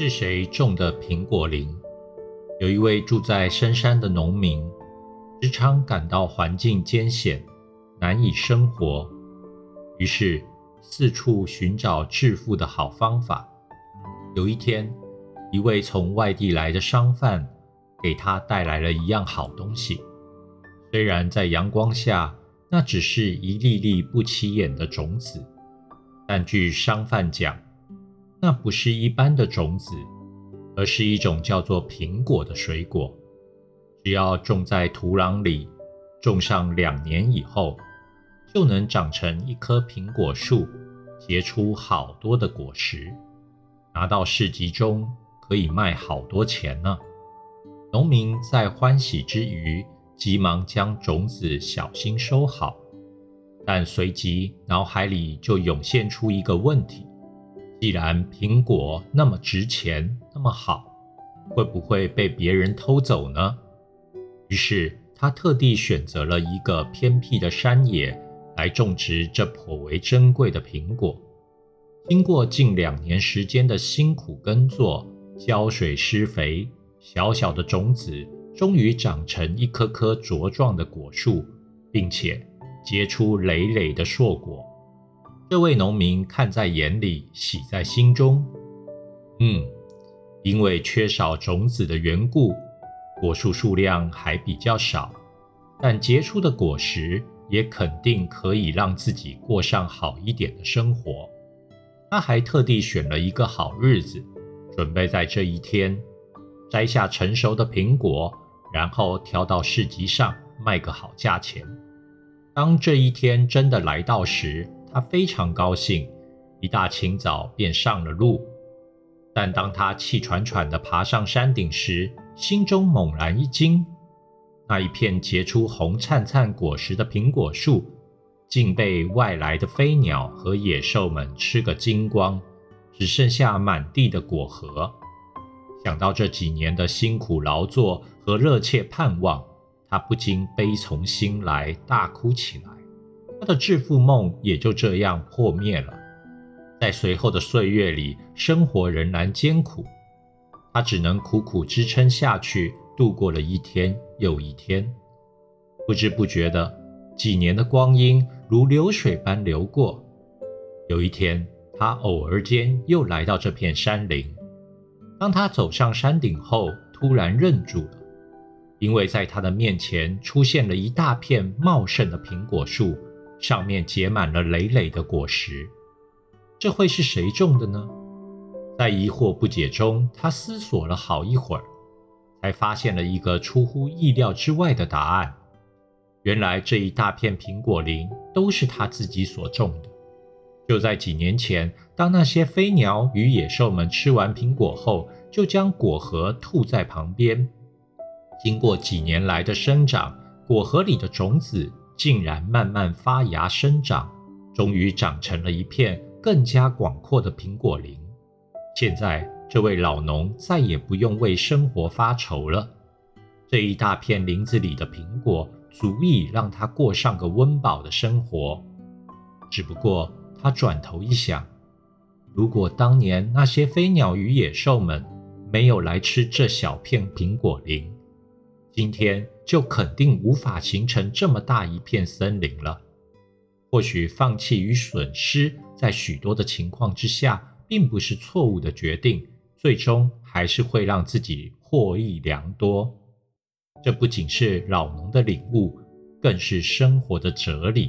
是谁种的苹果林？有一位住在深山的农民，时常感到环境艰险，难以生活，于是四处寻找致富的好方法。有一天，一位从外地来的商贩给他带来了一样好东西，虽然在阳光下，那只是一粒粒不起眼的种子，但据商贩讲，那不是一般的种子。而是一种叫做苹果的水果，只要种在土壤里，种上两年以后，就能长成一棵苹果树，结出好多的果实，拿到市集中可以卖好多钱呢。农民在欢喜之余，急忙将种子小心收好，但随即脑海里就涌现出一个问题。既然苹果那么值钱，那么好，会不会被别人偷走呢？于是他特地选择了一个偏僻的山野来种植这颇为珍贵的苹果。经过近两年时间的辛苦耕作、浇水施肥，小小的种子终于长成一棵棵茁壮的果树，并且结出累累的硕果。这位农民看在眼里，喜在心中。嗯，因为缺少种子的缘故，果树数量还比较少，但结出的果实也肯定可以让自己过上好一点的生活。他还特地选了一个好日子，准备在这一天摘下成熟的苹果，然后挑到市集上卖个好价钱。当这一天真的来到时，他非常高兴，一大清早便上了路。但当他气喘喘地爬上山顶时，心中猛然一惊：那一片结出红灿灿果实的苹果树，竟被外来的飞鸟和野兽们吃个精光，只剩下满地的果核。想到这几年的辛苦劳作和热切盼望，他不禁悲从心来，大哭起来。他的致富梦也就这样破灭了。在随后的岁月里，生活仍然艰苦，他只能苦苦支撑下去，度过了一天又一天。不知不觉的，几年的光阴如流水般流过。有一天，他偶尔间又来到这片山林。当他走上山顶后，突然愣住了，因为在他的面前出现了一大片茂盛的苹果树。上面结满了累累的果实，这会是谁种的呢？在疑惑不解中，他思索了好一会儿，才发现了一个出乎意料之外的答案。原来这一大片苹果林都是他自己所种的。就在几年前，当那些飞鸟与野兽们吃完苹果后，就将果核吐在旁边。经过几年来的生长，果核里的种子。竟然慢慢发芽生长，终于长成了一片更加广阔的苹果林。现在，这位老农再也不用为生活发愁了。这一大片林子里的苹果，足以让他过上个温饱的生活。只不过，他转头一想，如果当年那些飞鸟与野兽们没有来吃这小片苹果林，今天。就肯定无法形成这么大一片森林了。或许放弃与损失，在许多的情况之下，并不是错误的决定，最终还是会让自己获益良多。这不仅是老农的领悟，更是生活的哲理。